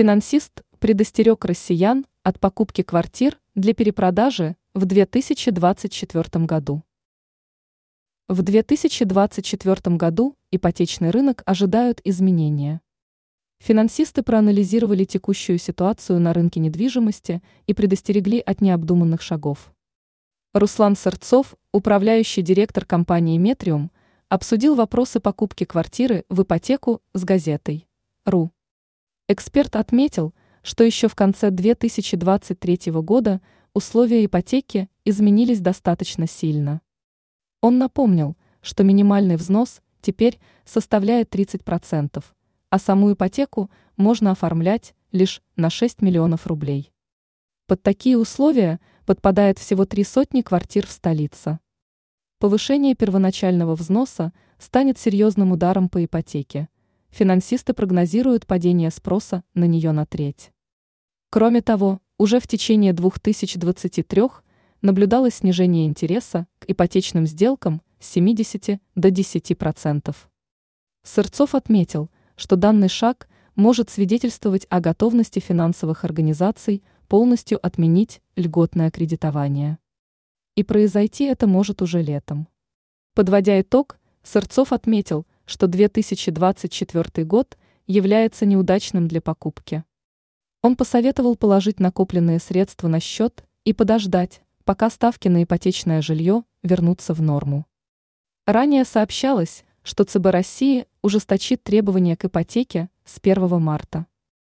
Финансист предостерег россиян от покупки квартир для перепродажи в 2024 году. В 2024 году ипотечный рынок ожидают изменения. Финансисты проанализировали текущую ситуацию на рынке недвижимости и предостерегли от необдуманных шагов. Руслан Сырцов, управляющий директор компании «Метриум», обсудил вопросы покупки квартиры в ипотеку с газетой «РУ». Эксперт отметил, что еще в конце 2023 года условия ипотеки изменились достаточно сильно. Он напомнил, что минимальный взнос теперь составляет 30%, а саму ипотеку можно оформлять лишь на 6 миллионов рублей. Под такие условия подпадает всего три сотни квартир в столице. Повышение первоначального взноса станет серьезным ударом по ипотеке – финансисты прогнозируют падение спроса на нее на треть. Кроме того, уже в течение 2023 наблюдалось снижение интереса к ипотечным сделкам с 70 до 10%. Сырцов отметил, что данный шаг может свидетельствовать о готовности финансовых организаций полностью отменить льготное кредитование. И произойти это может уже летом. Подводя итог, Сырцов отметил, что 2024 год является неудачным для покупки. Он посоветовал положить накопленные средства на счет и подождать, пока ставки на ипотечное жилье вернутся в норму. Ранее сообщалось, что ЦБ России ужесточит требования к ипотеке с 1 марта.